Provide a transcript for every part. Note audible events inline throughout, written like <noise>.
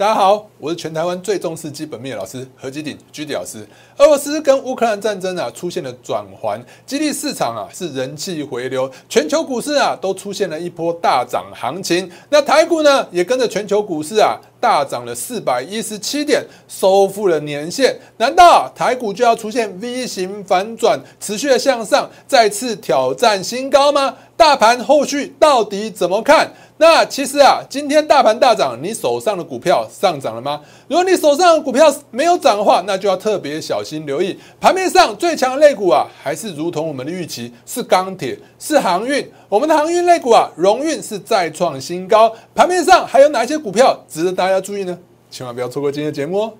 大家好，我是全台湾最重视基本面的老师何基鼎居迪老师。俄罗斯跟乌克兰战争啊出现了转环，激励市场啊是人气回流，全球股市啊都出现了一波大涨行情。那台股呢也跟着全球股市啊大涨了四百一十七点，收复了年线。难道台股就要出现 V 型反转，持续的向上，再次挑战新高吗？大盘后续到底怎么看？那其实啊，今天大盘大涨，你手上的股票上涨了吗？如果你手上的股票没有涨的话，那就要特别小心留意。盘面上最强的类股啊，还是如同我们的预期，是钢铁，是航运。我们的航运类股啊，荣运是再创新高。盘面上还有哪些股票值得大家注意呢？千万不要错过今天的节目哦。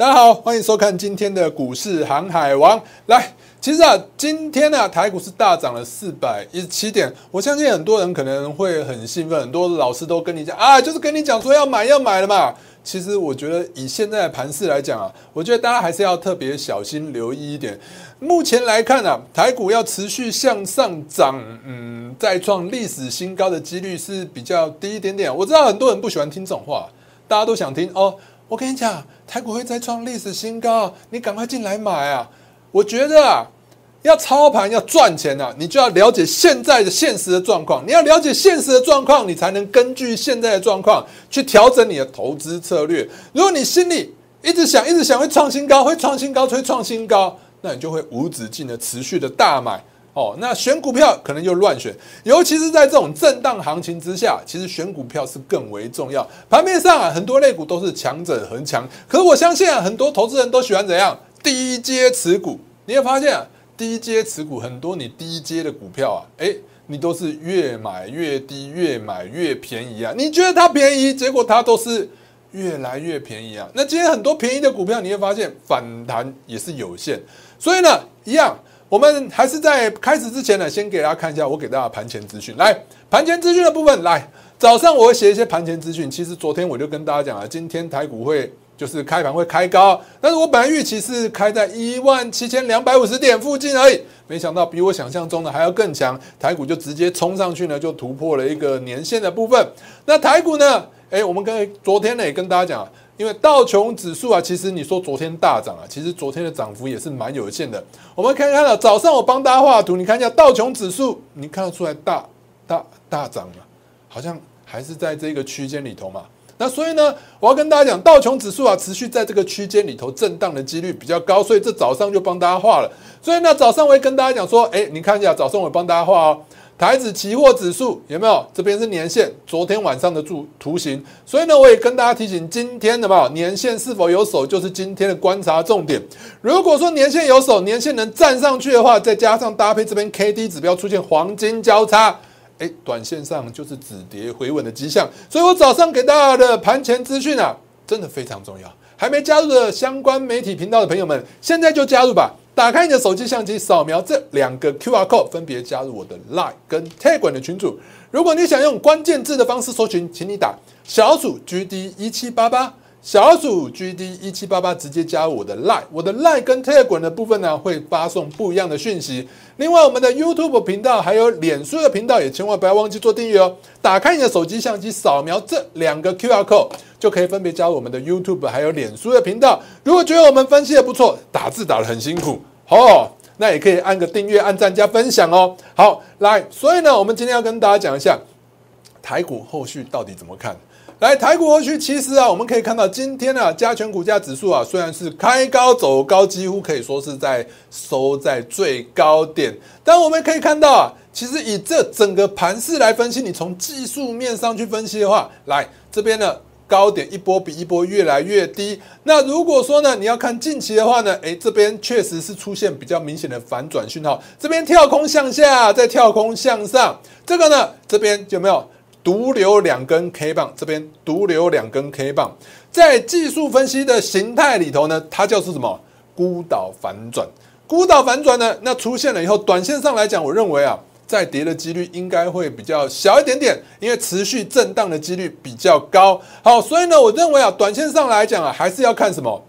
大家好，欢迎收看今天的股市航海王。来，其实啊，今天呢，台股是大涨了四百一十七点。我相信很多人可能会很兴奋，很多老师都跟你讲啊，就是跟你讲说要买要买了嘛。其实我觉得以现在的盘势来讲啊，我觉得大家还是要特别小心留意一点。目前来看啊，台股要持续向上涨，嗯，再创历史新高的几率是比较低一点点。我知道很多人不喜欢听这种话，大家都想听哦。我跟你讲，台股会再创历史新高，你赶快进来买啊！我觉得啊，要操盘要赚钱啊，你就要了解现在的现实的状况。你要了解现实的状况，你才能根据现在的状况去调整你的投资策略。如果你心里一直想、一直想会创新高、会创新高、会创新高，那你就会无止境的持续的大买。哦，那选股票可能就乱选，尤其是在这种震荡行情之下，其实选股票是更为重要。盘面上啊，很多类股都是强者恒强，可是我相信啊，很多投资人都喜欢怎样低阶持股。你会发现啊，低阶持股很多，你低阶的股票啊，哎，你都是越买越低，越买越便宜啊。你觉得它便宜，结果它都是越来越便宜啊。那今天很多便宜的股票，你会发现反弹也是有限，所以呢，一样。我们还是在开始之前呢，先给大家看一下我给大家盘前资讯。来，盘前资讯的部分，来，早上我会写一些盘前资讯。其实昨天我就跟大家讲了，今天台股会就是开盘会开高，但是我本来预期是开在一万七千两百五十点附近而已，没想到比我想象中的还要更强，台股就直接冲上去呢，就突破了一个年线的部分。那台股呢？哎，我们跟昨天呢也跟大家讲。因为道琼指数啊，其实你说昨天大涨啊，其实昨天的涨幅也是蛮有限的。我们看看了早上我帮大家画图，你看一下道琼指数，你看得出来大大大涨吗？好像还是在这个区间里头嘛。那所以呢，我要跟大家讲，道琼指数啊，持续在这个区间里头震荡的几率比较高，所以这早上就帮大家画了。所以呢，早上我会跟大家讲说，哎，你看一下，早上我帮大家画哦。台子期货指数有没有？这边是年线，昨天晚上的图图形。所以呢，我也跟大家提醒，今天的嘛年线是否有手，就是今天的观察重点。如果说年线有手，年线能站上去的话，再加上搭配这边 K D 指标出现黄金交叉，哎，短线上就是止跌回稳的迹象。所以我早上给大家的盘前资讯啊，真的非常重要。还没加入的相关媒体频道的朋友们，现在就加入吧。打开你的手机相机，扫描这两个 Q R code，分别加入我的 Line 跟 teg 轮的群组。如果你想用关键字的方式搜寻，请你打小鼠 G D 一七八八，小鼠 G D 一七八八，直接加入我的 Line。我的 Line 跟 teg 轮的部分呢，会发送不一样的讯息。另外，我们的 YouTube 频道还有脸书的频道，也千万不要忘记做订阅哦。打开你的手机相机，扫描这两个 Q R code。就可以分别加入我们的 YouTube 还有脸书的频道。如果觉得我们分析的不错，打字打的很辛苦哦，那也可以按个订阅、按赞加分享哦。好，来，所以呢，我们今天要跟大家讲一下台股后续到底怎么看。来，台股后续其实啊，我们可以看到今天啊，加权股价指数啊，虽然是开高走高，几乎可以说是在收在最高点，但我们可以看到啊，其实以这整个盘势来分析，你从技术面上去分析的话，来这边呢。高点一波比一波越来越低。那如果说呢，你要看近期的话呢，诶，这边确实是出现比较明显的反转讯号。这边跳空向下，再跳空向上，这个呢，这边有没有独留两根 K 棒？这边独留两根 K 棒，在技术分析的形态里头呢，它叫做什么？孤岛反转。孤岛反转呢，那出现了以后，短线上来讲，我认为啊。再跌的几率应该会比较小一点点，因为持续震荡的几率比较高。好，所以呢，我认为啊，短线上来讲啊，还是要看什么？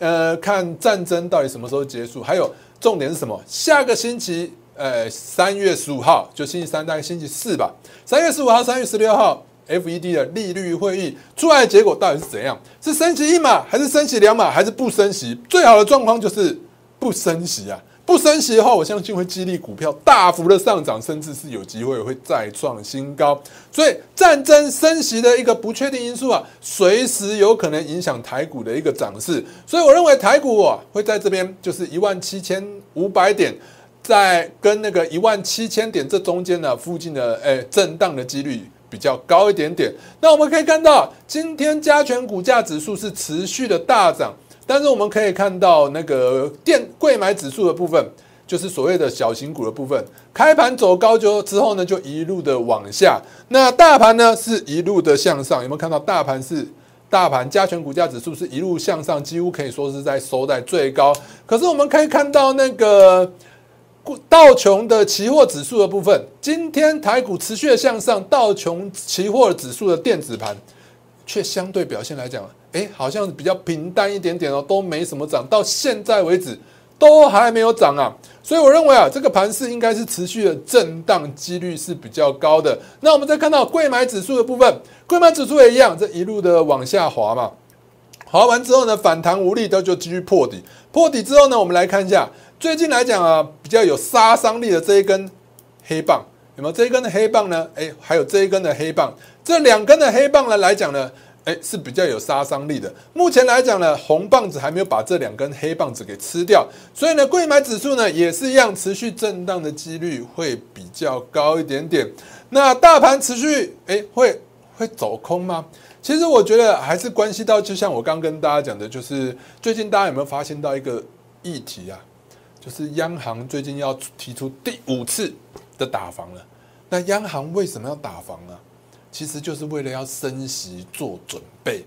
呃，看战争到底什么时候结束，还有重点是什么？下个星期，呃，三月十五号，就星期三，大概星期四吧。三月十五号、三月十六号，FED 的利率会议出来的结果到底是怎样？是升息一码，还是升息两码，还是不升息？最好的状况就是不升息啊！不升息的话，我相信会激励股票大幅的上涨，甚至是有机会会再创新高。所以，战争升息的一个不确定因素啊，随时有可能影响台股的一个涨势。所以，我认为台股啊会在这边就是一万七千五百点，在跟那个一万七千点这中间呢附近的诶震荡的几率比较高一点点。那我们可以看到，今天加权股价指数是持续的大涨。但是我们可以看到，那个电贵买指数的部分，就是所谓的小型股的部分，开盘走高就之后呢，就一路的往下。那大盘呢，是一路的向上。有没有看到大盘是大盘加权股价指数是一路向上，几乎可以说是在收在最高。可是我们可以看到那个道琼的期货指数的部分，今天台股持续的向上，道琼期货指数的电子盘却相对表现来讲。哎，好像比较平淡一点点哦，都没什么涨，到现在为止都还没有涨啊，所以我认为啊，这个盘势应该是持续的震荡几率是比较高的。那我们再看到贵买指数的部分，贵买指数也一样，这一路的往下滑嘛，滑完之后呢，反弹无力，都就继续破底，破底之后呢，我们来看一下最近来讲啊，比较有杀伤力的这一根黑棒，有没有这一根的黑棒呢？哎，还有这一根的黑棒，这两根的黑棒呢来讲呢？哎，是比较有杀伤力的。目前来讲呢，红棒子还没有把这两根黑棒子给吃掉，所以呢，贵买指数呢也是一样，持续震荡的几率会比较高一点点。那大盘持续哎会会走空吗？其实我觉得还是关系到，就像我刚跟大家讲的，就是最近大家有没有发现到一个议题啊？就是央行最近要提出第五次的打房了。那央行为什么要打房呢？其实就是为了要升息做准备，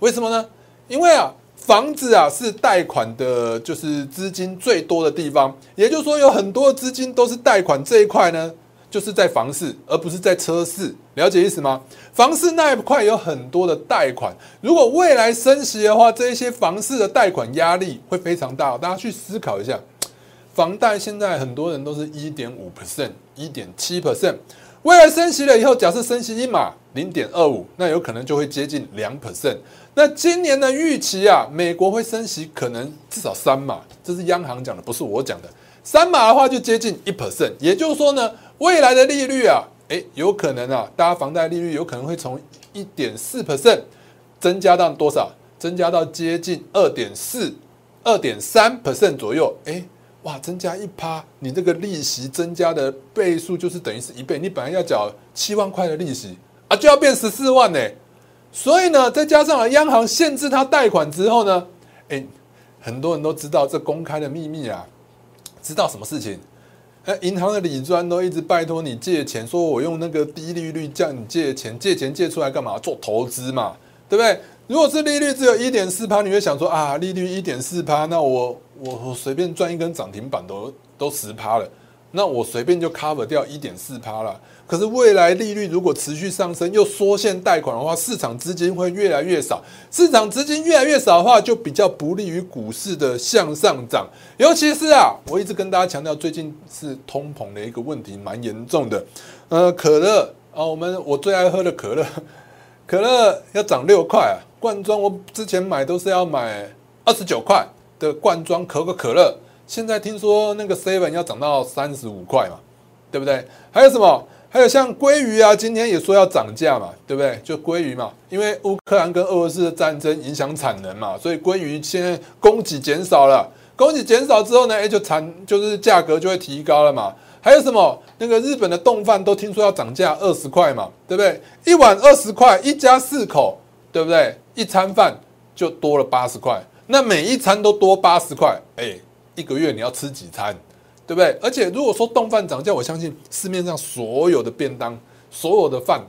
为什么呢？因为啊，房子啊是贷款的，就是资金最多的地方。也就是说，有很多资金都是贷款这一块呢，就是在房市，而不是在车市。了解意思吗？房市那一块有很多的贷款，如果未来升息的话，这一些房市的贷款压力会非常大。大家去思考一下，房贷现在很多人都是一点五 percent、一点七 percent。未来升息了以后，假设升息一码零点二五，那有可能就会接近两 percent。那今年的预期啊，美国会升息可能至少三码，这是央行讲的，不是我讲的。三码的话就接近一 percent，也就是说呢，未来的利率啊，诶，有可能啊，大家房贷利率有可能会从一点四 percent 增加到多少？增加到接近二点四、二点三 percent 左右，诶。哇，增加一趴，你这个利息增加的倍数就是等于是一倍。你本来要缴七万块的利息啊，就要变十四万呢。所以呢，再加上了央行限制他贷款之后呢，哎，很多人都知道这公开的秘密啊，知道什么事情？哎，银行的理专都一直拜托你借钱，说我用那个低利率叫你借钱，借钱借出来干嘛？做投资嘛，对不对？如果是利率只有一点四趴，你会想说啊，利率一点四趴，那我我我随便赚一根涨停板都都十趴了，那我随便就 cover 掉一点四趴了。可是未来利率如果持续上升，又缩限贷款的话，市场资金会越来越少。市场资金越来越少的话，就比较不利于股市的向上涨。尤其是啊，我一直跟大家强调，最近是通膨的一个问题蛮严重的。呃，可乐啊，我们我最爱喝的可乐，可乐要涨六块啊。罐装我之前买都是要买二十九块的罐装可口可乐，现在听说那个 seven 要涨到三十五块嘛，对不对？还有什么？还有像鲑鱼啊，今天也说要涨价嘛，对不对？就鲑鱼嘛，因为乌克兰跟俄罗斯的战争影响产能嘛，所以鲑鱼现在供给减少了，供给减少之后呢，哎，就产就是价格就会提高了嘛。还有什么？那个日本的冻饭都听说要涨价二十块嘛，对不对？一碗二十块，一家四口，对不对？一餐饭就多了八十块，那每一餐都多八十块，哎，一个月你要吃几餐，对不对？而且如果说冻饭涨价，我相信市面上所有的便当、所有的饭、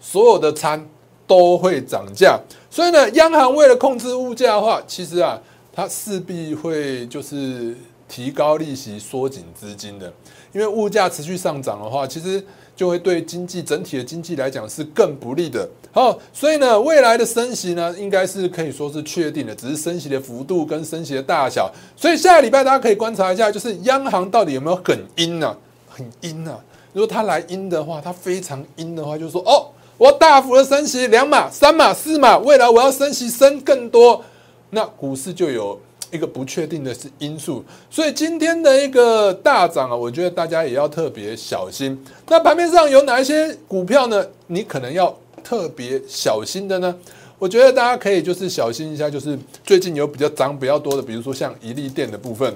所有的餐都会涨价。所以呢，央行为了控制物价的话，其实啊，它势必会就是提高利息、缩紧资金的。因为物价持续上涨的话，其实就会对经济整体的经济来讲是更不利的。好，所以呢，未来的升息呢，应该是可以说是确定的，只是升息的幅度跟升息的大小。所以下个礼拜大家可以观察一下，就是央行到底有没有很阴呢？很阴呢？如果它来阴的话，它非常阴的话，就是说哦，我大幅的升息两码、三码、四码，未来我要升息升更多，那股市就有。一个不确定的是因素，所以今天的一个大涨啊，我觉得大家也要特别小心。那盘面上有哪一些股票呢？你可能要特别小心的呢？我觉得大家可以就是小心一下，就是最近有比较涨比较多的，比如说像一利电的部分。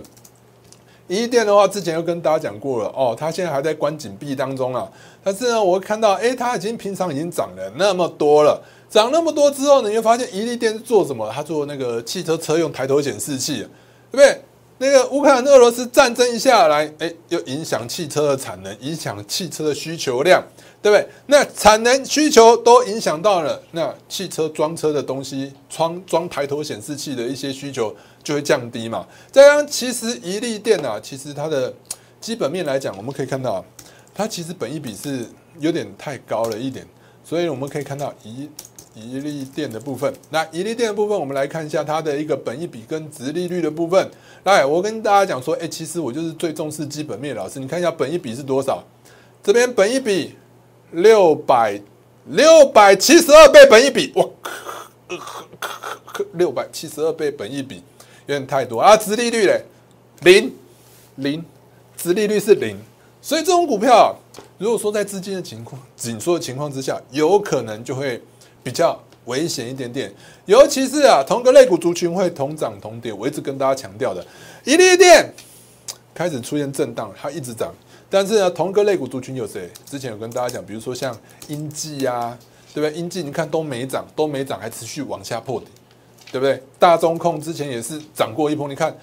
一利电的话，之前又跟大家讲过了哦，它现在还在关紧闭当中啊。但是呢，我看到哎，它已经平常已经涨了那么多了。涨那么多之后呢，你会发现宜利电是做什么？它做那个汽车车用抬头显示器，对不对？那个乌克兰、俄罗斯战争一下来，哎，又影响汽车的产能，影响汽车的需求量，对不对？那产能需求都影响到了，那汽车装车的东西，装装抬头显示器的一些需求就会降低嘛。这样其实宜利电啊，其实它的基本面来讲，我们可以看到，它其实本益比是有点太高了一点，所以我们可以看到宜。一利电的部分，那一利电的部分，我们来看一下它的一个本益比跟值利率的部分。来，我跟大家讲说，哎，其实我就是最重视基本面。老师，你看一下本益比是多少？这边本益比六百六百七十二倍本益比，哇，六百七十二倍本益比有点太多啊！值利率嘞，零零，值利率是零，所以这种股票，如果说在资金的情况紧缩的情况之下，有可能就会。比较危险一点点，尤其是啊，同个类股族群会同涨同跌。我一直跟大家强调的，一利电开始出现震荡，它一直涨。但是呢，同个类股族群有谁？之前有跟大家讲，比如说像英记啊，对不对？英记你看都没涨，都没涨，还持续往下破底，对不对？大中控之前也是涨过一波，你看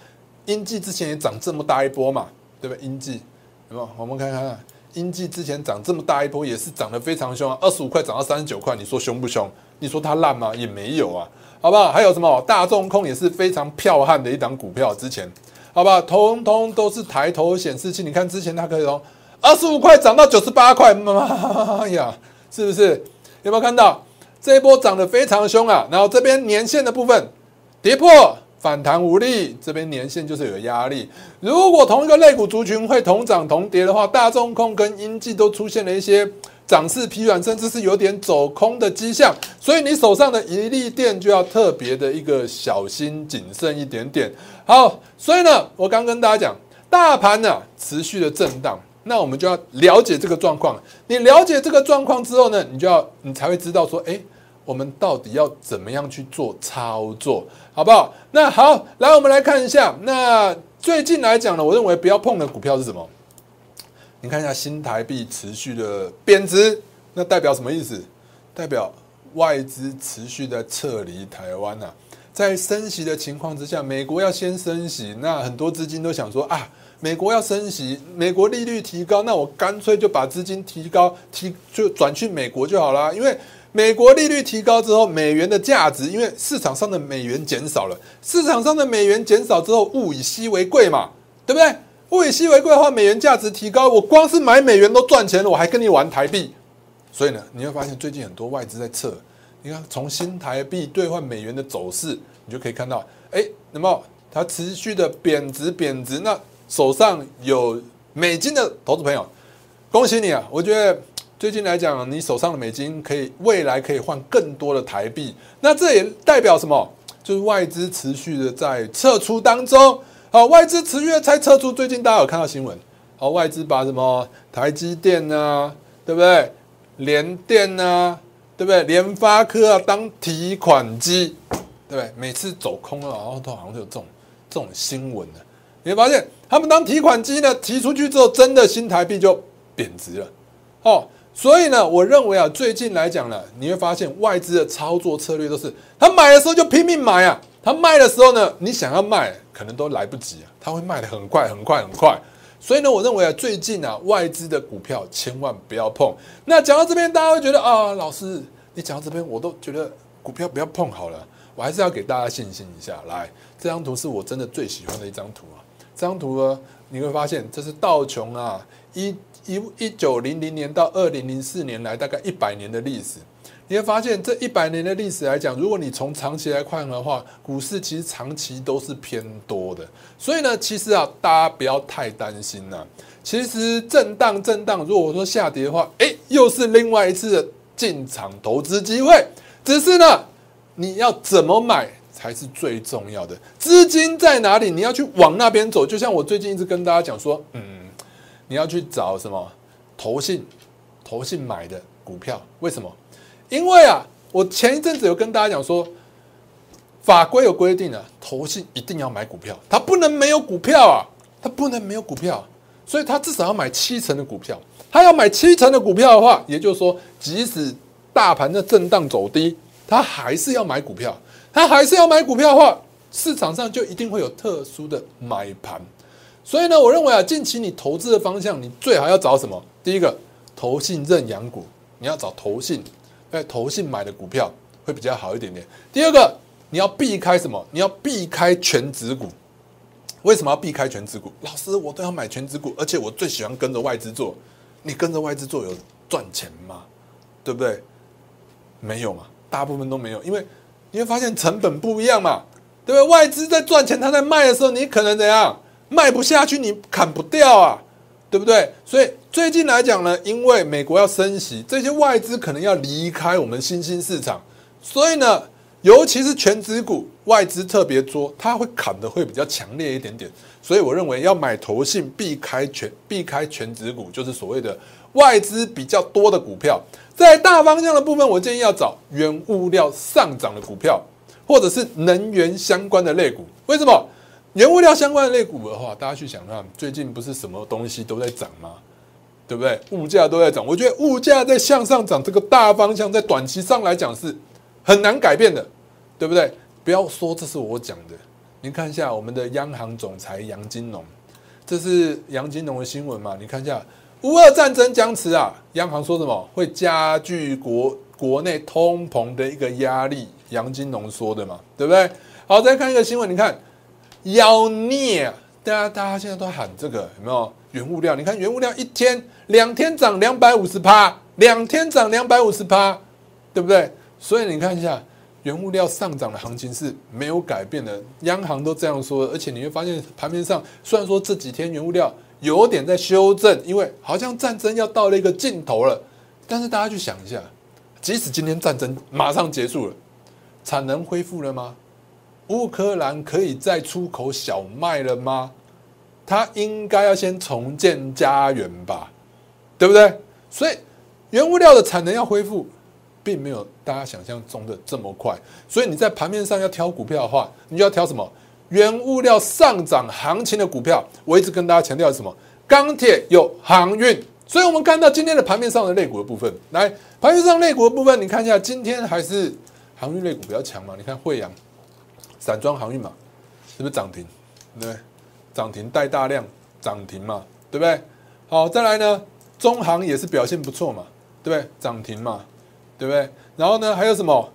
英记之前也涨这么大一波嘛，对不对？英记有没有？我们看看。经济之前涨这么大一波，也是涨得非常凶啊，二十五块涨到三十九块，你说凶不凶？你说它烂吗？也没有啊，好不好？还有什么大众控也是非常彪悍的一档股票，之前好不好？通通都是抬头显示器，你看之前它可以从二十五块涨到九十八块，妈呀，是不是？有没有看到这一波涨得非常凶啊？然后这边年线的部分跌破。反弹无力，这边年线就是有压力。如果同一个类股族群会同涨同跌的话，大众控跟英记都出现了一些涨势疲软，甚至是有点走空的迹象。所以你手上的一利电就要特别的一个小心谨慎一点点。好，所以呢，我刚跟大家讲，大盘呢持续的震荡，那我们就要了解这个状况。你了解这个状况之后呢，你就要你才会知道说，哎。我们到底要怎么样去做操作，好不好？那好，来我们来看一下。那最近来讲呢，我认为不要碰的股票是什么？你看一下新台币持续的贬值，那代表什么意思？代表外资持续的撤离台湾啊。在升息的情况之下，美国要先升息，那很多资金都想说啊，美国要升息，美国利率提高，那我干脆就把资金提高，提就转去美国就好了，因为。美国利率提高之后，美元的价值，因为市场上的美元减少了，市场上的美元减少之后，物以稀为贵嘛，对不对？物以稀为贵的话，美元价值提高，我光是买美元都赚钱了，我还跟你玩台币，所以呢，你会发现最近很多外资在撤。你看，从新台币兑换美元的走势，你就可以看到，哎，那么它持续的贬值，贬值，那手上有美金的投资朋友，恭喜你啊！我觉得。最近来讲，你手上的美金可以未来可以换更多的台币，那这也代表什么？就是外资持续的在撤出当中。好，外资持续的在撤出。最近大家有看到新闻？好，外资把什么台积电啊，对不对？联电啊，对不对？联发科啊，当提款机，对不对？每次走空了，然后都好像有这种这种新闻的。你会发现，他们当提款机呢提出去之后，真的新台币就贬值了。哦。所以呢，我认为啊，最近来讲呢，你会发现外资的操作策略都是，他买的时候就拼命买啊，他卖的时候呢，你想要卖可能都来不及啊，他会卖的很快很快很快。所以呢，我认为啊，最近啊，外资的股票千万不要碰。那讲到这边，大家会觉得啊，老师，你讲到这边，我都觉得股票不要碰好了。我还是要给大家信心一下。来，这张图是我真的最喜欢的一张图啊，这张图呢，你会发现这是道琼啊，一一一九零零年到二零零四年来大概一百年的历史。你会发现，这一百年的历史来讲，如果你从长期来看的话，股市其实长期都是偏多的。所以呢，其实啊，大家不要太担心呐。其实震荡震荡，如果说下跌的话，哎，又是另外一次的进场投资机会。只是呢，你要怎么买才是最重要的？资金在哪里？你要去往那边走。就像我最近一直跟大家讲说，嗯，你要去找什么投信，投信买的股票，为什么？因为啊，我前一阵子有跟大家讲说，法规有规定啊，投信一定要买股票，它不能没有股票啊，它不能没有股票，所以它至少要买七成的股票。它要买七成的股票的话，也就是说，即使大盘的震荡走低，它还是要买股票。它还是要买股票的话，市场上就一定会有特殊的买盘。所以呢，我认为啊，近期你投资的方向，你最好要找什么？第一个，投信认养股，你要找投信。在投信买的股票会比较好一点点。第二个，你要避开什么？你要避开全指股。为什么要避开全指股？老师，我都要买全指股，而且我最喜欢跟着外资做。你跟着外资做有赚钱吗？对不对？没有嘛，大部分都没有，因为你会发现成本不一样嘛，对不对？外资在赚钱，他在卖的时候，你可能怎样卖不下去，你砍不掉啊。对不对？所以最近来讲呢，因为美国要升息，这些外资可能要离开我们新兴市场，所以呢，尤其是全指股，外资特别多，它会砍的会比较强烈一点点。所以我认为要买投信，避开全避开全指股，就是所谓的外资比较多的股票。在大方向的部分，我建议要找原物料上涨的股票，或者是能源相关的类股。为什么？原物料相关的类股的话，大家去想看，最近不是什么东西都在涨吗？对不对？物价都在涨，我觉得物价在向上涨这个大方向，在短期上来讲是很难改变的，对不对？不要说这是我讲的，你看一下我们的央行总裁杨金龙，这是杨金龙的新闻嘛？你看一下，乌俄战争僵持啊，央行说什么会加剧国国内通膨的一个压力？杨金龙说的嘛，对不对？好，再看一个新闻，你看。妖孽！大家大家现在都喊这个有没有原物料？你看原物料一天两天涨两百五十趴，两天涨两百五十趴，对不对？所以你看一下原物料上涨的行情是没有改变的，央行都这样说。而且你会发现盘面上虽然说这几天原物料有点在修正，因为好像战争要到了一个尽头了，但是大家去想一下，即使今天战争马上结束了，产能恢复了吗？乌克兰可以再出口小麦了吗？他应该要先重建家园吧，对不对？所以原物料的产能要恢复，并没有大家想象中的这么快。所以你在盘面上要挑股票的话，你就要挑什么？原物料上涨行情的股票。我一直跟大家强调是什么？钢铁有航运。所以我们看到今天的盘面上的类股的部分，来盘面上类股的部分，你看一下，今天还是航运类股比较强嘛？你看惠阳。散装航运嘛，是不是涨停？对，涨停带大量涨停嘛，对不对？好，再来呢，中航也是表现不错嘛，对不对？涨停嘛，对不对？然后呢，还有什么？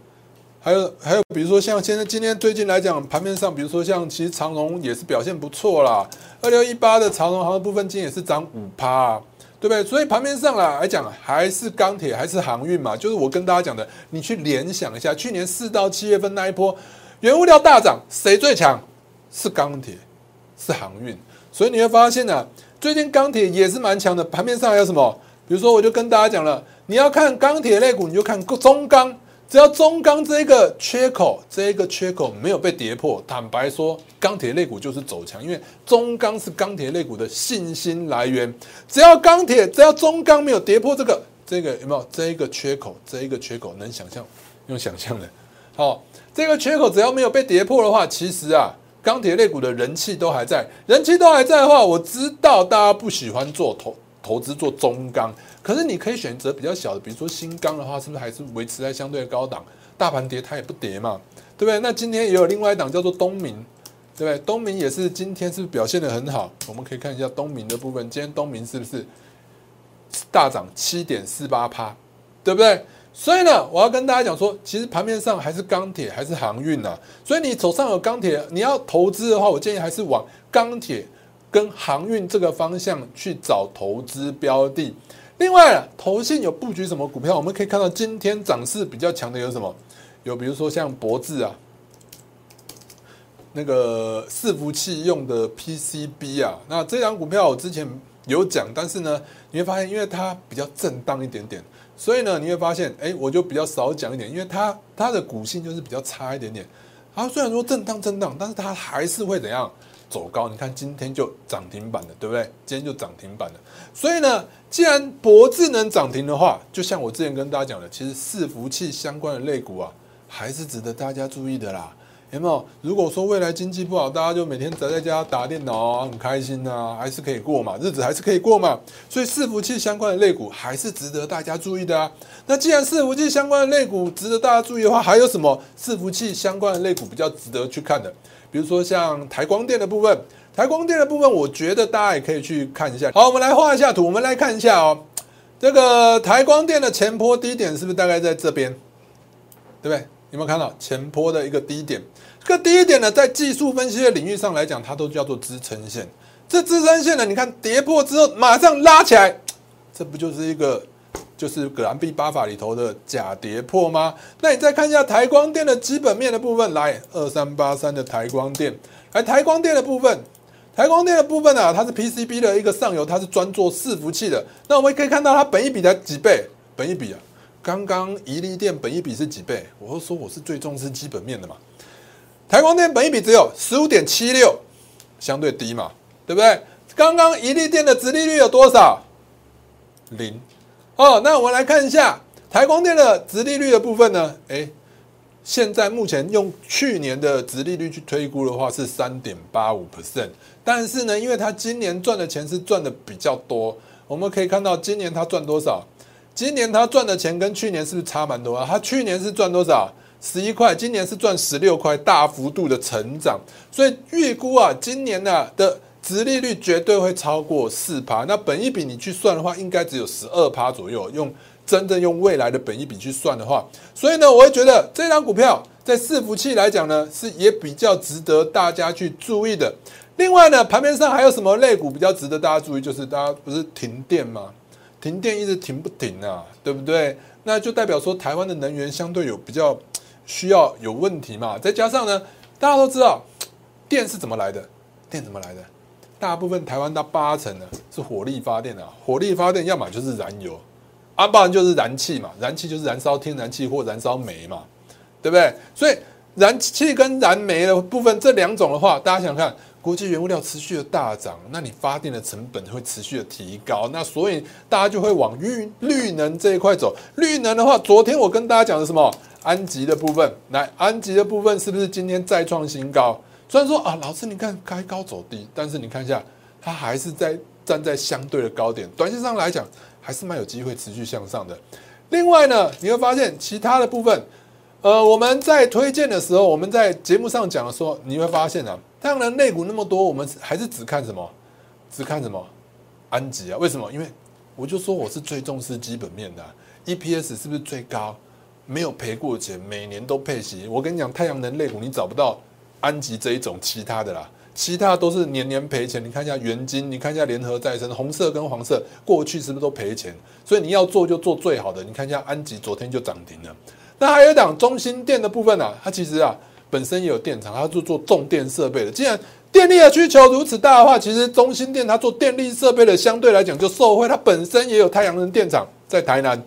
还有还有，比如说像现在今天最近来讲，盘面上，比如说像其实长荣也是表现不错啦。二六一八的长荣航的部分今天也是涨五趴，对不对？所以盘面上啦来讲，还是钢铁还是航运嘛，就是我跟大家讲的，你去联想一下，去年四到七月份那一波。原物料大涨，谁最强？是钢铁，是航运。所以你会发现呢，最近钢铁也是蛮强的。盘面上还有什么？比如说，我就跟大家讲了，你要看钢铁类股，你就看中钢。只要中钢这一个缺口，这一个缺口没有被跌破，坦白说，钢铁类股就是走强，因为中钢是钢铁类股的信心来源。只要钢铁，只要中钢没有跌破这个，这个有没有这一个缺口？这一个缺口能想象？用想象的，好。这个缺口只要没有被跌破的话，其实啊，钢铁类股的人气都还在。人气都还在的话，我知道大家不喜欢做投投资做中钢，可是你可以选择比较小的，比如说新钢的话，是不是还是维持在相对高档？大盘跌它也不跌嘛，对不对？那今天也有另外一档叫做东明，对不对？东明也是今天是不是表现的很好？我们可以看一下东明的部分，今天东明是不是大涨七点四八趴，对不对？所以呢，我要跟大家讲说，其实盘面上还是钢铁还是航运呐。所以你手上有钢铁，你要投资的话，我建议还是往钢铁跟航运这个方向去找投资标的。另外，投信有布局什么股票？我们可以看到今天涨势比较强的有什么？有比如说像博智啊，那个伺服器用的 PCB 啊，那这张股票我之前有讲，但是呢，你会发现因为它比较震荡一点点，所以呢，你会发现，哎，我就比较少讲一点，因为它它的股性就是比较差一点点。它虽然说震荡震荡，但是它还是会怎样走高？你看今天就涨停板了，对不对？今天就涨停板了。所以呢，既然博智能涨停的话，就像我之前跟大家讲的，其实伺服器相关的类股啊，还是值得大家注意的啦。有没有？如果说未来经济不好，大家就每天宅在家打电脑啊，很开心啊，还是可以过嘛，日子还是可以过嘛。所以伺服器相关的类股还是值得大家注意的啊。那既然伺服器相关的类股值得大家注意的话，还有什么伺服器相关的类股比较值得去看的？比如说像台光电的部分，台光电的部分，我觉得大家也可以去看一下。好，我们来画一下图，我们来看一下哦。这个台光电的前坡低点是不是大概在这边？对不对？有没有看到前坡的一个低点？这个低点呢，在技术分析的领域上来讲，它都叫做支撑线。这支撑线呢，你看跌破之后马上拉起来，这不就是一个就是葛兰碧八法里头的假跌破吗？那你再看一下台光电的基本面的部分，来二三八三的台光电，来台光电的部分，台光电的部分啊，它是 PCB 的一个上游，它是专做伺服器的。那我们可以看到它本一比的几倍？本一比啊，刚刚宜利电本一比是几倍？我说我是最重视基本面的嘛。台光电本一比只有十五点七六，相对低嘛，对不对？刚刚一利电的殖利率有多少？零。哦，那我们来看一下台光电的殖利率的部分呢？诶，现在目前用去年的殖利率去推估的话是三点八五 percent，但是呢，因为它今年赚的钱是赚的比较多，我们可以看到今年它赚多少？今年它赚的钱跟去年是不是差蛮多啊？它去年是赚多少？十一块，今年是赚十六块，大幅度的成长，所以预估啊，今年呢的殖利率绝对会超过四趴。那本一比你去算的话，应该只有十二趴左右。用真正用未来的本一比去算的话，所以呢，我会觉得这张股票在伺服器来讲呢，是也比较值得大家去注意的。另外呢，盘面上还有什么类股比较值得大家注意？就是大家不是停电吗？停电一直停不停啊，对不对？那就代表说台湾的能源相对有比较。<tsk> 需要有问题嘛？再加上呢，大家都知道 <tsk> 电是怎么来的？电怎么来的？大部分台湾到八成呢是火力发电的，火力发电要么就是燃油，啊，不然就是燃气嘛。燃气就是燃烧天然气或燃烧煤嘛，对不对？所以燃气跟燃煤的部分这两种的话，大家想看，国际原物料持续的大涨，那你发电的成本会持续的提高，那所以大家就会往绿绿能这一块走。绿能的话，昨天我跟大家讲的什么？安吉的部分，来，安吉的部分是不是今天再创新高？虽然说啊，老师你看开高走低，但是你看一下，它还是在站在相对的高点，短线上来讲还是蛮有机会持续向上的。另外呢，你会发现其他的部分，呃，我们在推荐的时候，我们在节目上讲的时候，你会发现啊，太阳能类股那么多，我们还是只看什么？只看什么？安吉啊？为什么？因为我就说我是最重视基本面的，EPS 是不是最高？没有赔过钱，每年都配息。我跟你讲，太阳能类股你找不到安吉这一种其他的啦，其他都是年年赔钱。你看一下元金，你看一下联合再生，红色跟黄色过去是不是都赔钱？所以你要做就做最好的。你看一下安吉昨天就涨停了。那还有一档中心电的部分啊，它其实啊本身也有电厂，它就做重电设备的。既然电力的需求如此大的话，其实中心电它做电力设备的相对来讲就受惠，它本身也有太阳能电厂在台南，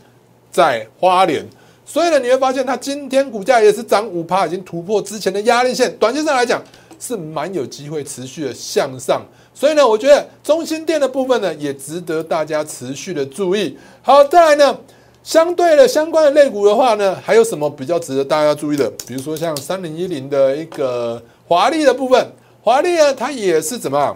在花莲。所以呢，你会发现它今天股价也是涨五趴，已经突破之前的压力线。短线上来讲是蛮有机会持续的向上。所以呢，我觉得中心店的部分呢也值得大家持续的注意。好，再来呢，相对的相关的类股的话呢，还有什么比较值得大家注意的？比如说像三零一零的一个华丽的部分，华丽呢它也是怎么？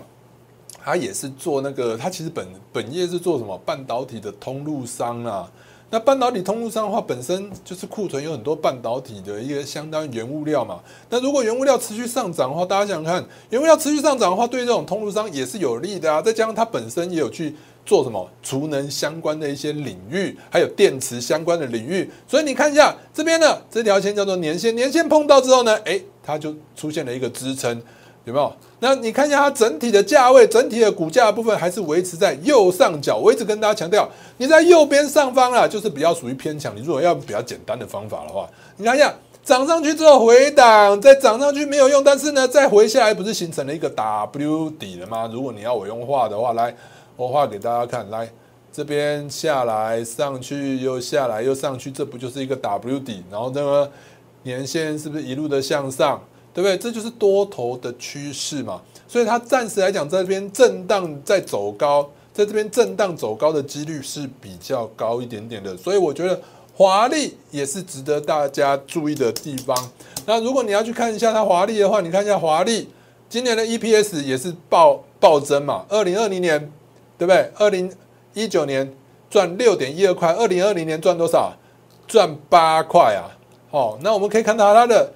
它也是做那个，它其实本本业是做什么半导体的通路商啊。那半导体通路商的话，本身就是库存有很多半导体的一个相当原物料嘛。那如果原物料持续上涨的话，大家想想看，原物料持续上涨的话，对这种通路商也是有利的啊。再加上它本身也有去做什么储能相关的一些领域，还有电池相关的领域。所以你看一下这边呢，这条线叫做年线，年线碰到之后呢，诶，它就出现了一个支撑。有没有？那你看一下它整体的价位，整体的股价部分还是维持在右上角。我一直跟大家强调，你在右边上方啊，就是比较属于偏强。你如果要比较简单的方法的话，你看一下涨上去之后回档，再涨上去没有用，但是呢再回下来，不是形成了一个 W 底了吗？如果你要我用画的话，来我画给大家看，来这边下来上去又下来又上去，这不就是一个 W 底？然后这个年线是不是一路的向上？对不对？这就是多头的趋势嘛，所以它暂时来讲，在这边震荡在走高，在这边震荡走高的几率是比较高一点点的，所以我觉得华丽也是值得大家注意的地方。那如果你要去看一下它华丽的话，你看一下华丽今年的 EPS 也是暴暴增嘛，二零二零年对不对？二零一九年赚六点一二块，二零二零年赚多少？赚八块啊！好，那我们可以看到它的。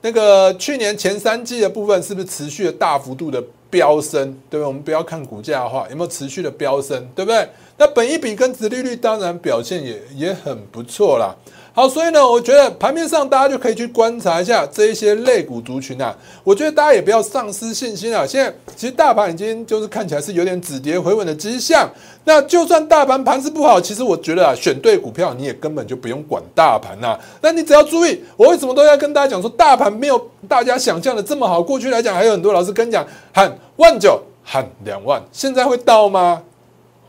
那个去年前三季的部分是不是持续的大幅度的飙升？对不对？我们不要看股价的话，有没有持续的飙升？对不对？那本一比跟殖利率当然表现也也很不错啦。好，所以呢，我觉得盘面上大家就可以去观察一下这一些类股族群啊。我觉得大家也不要丧失信心啊。现在其实大盘已经就是看起来是有点止跌回稳的迹象。那就算大盘盘势不好，其实我觉得啊，选对股票你也根本就不用管大盘呐。那你只要注意，我为什么都要跟大家讲说，大盘没有大家想象的这么好。过去来讲，还有很多老师跟你讲喊万九喊两万，现在会到吗？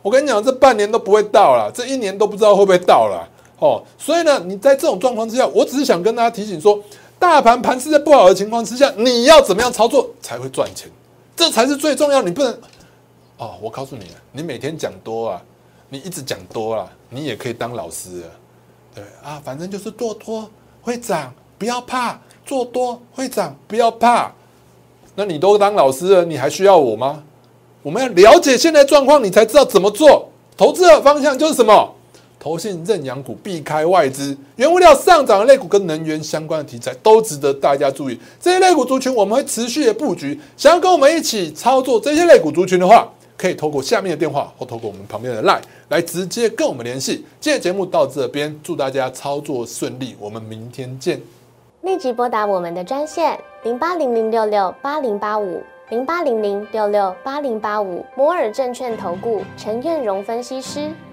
我跟你讲，这半年都不会到了，这一年都不知道会不会到了。哦，所以呢，你在这种状况之下，我只是想跟大家提醒说，大盘盘势在不好的情况之下，你要怎么样操作才会赚钱？这才是最重要。你不能哦，我告诉你，你每天讲多啊，你一直讲多啊，你也可以当老师。对啊，反正就是做多会涨，不要怕；做多会涨，不要怕。那你都当老师了，你还需要我吗？我们要了解现在状况，你才知道怎么做。投资的方向就是什么？投信认养股避开外资，原物料上涨的类股跟能源相关的题材都值得大家注意。这些类股族群我们会持续的布局。想要跟我们一起操作这些类股族群的话，可以透过下面的电话或透过我们旁边的 LINE 来直接跟我们联系。今天节目到这边，祝大家操作顺利，我们明天见。立即拨打我们的专线零八零零六六八零八五。零八零零六六八零八五摩尔证券投顾陈彦荣分析师，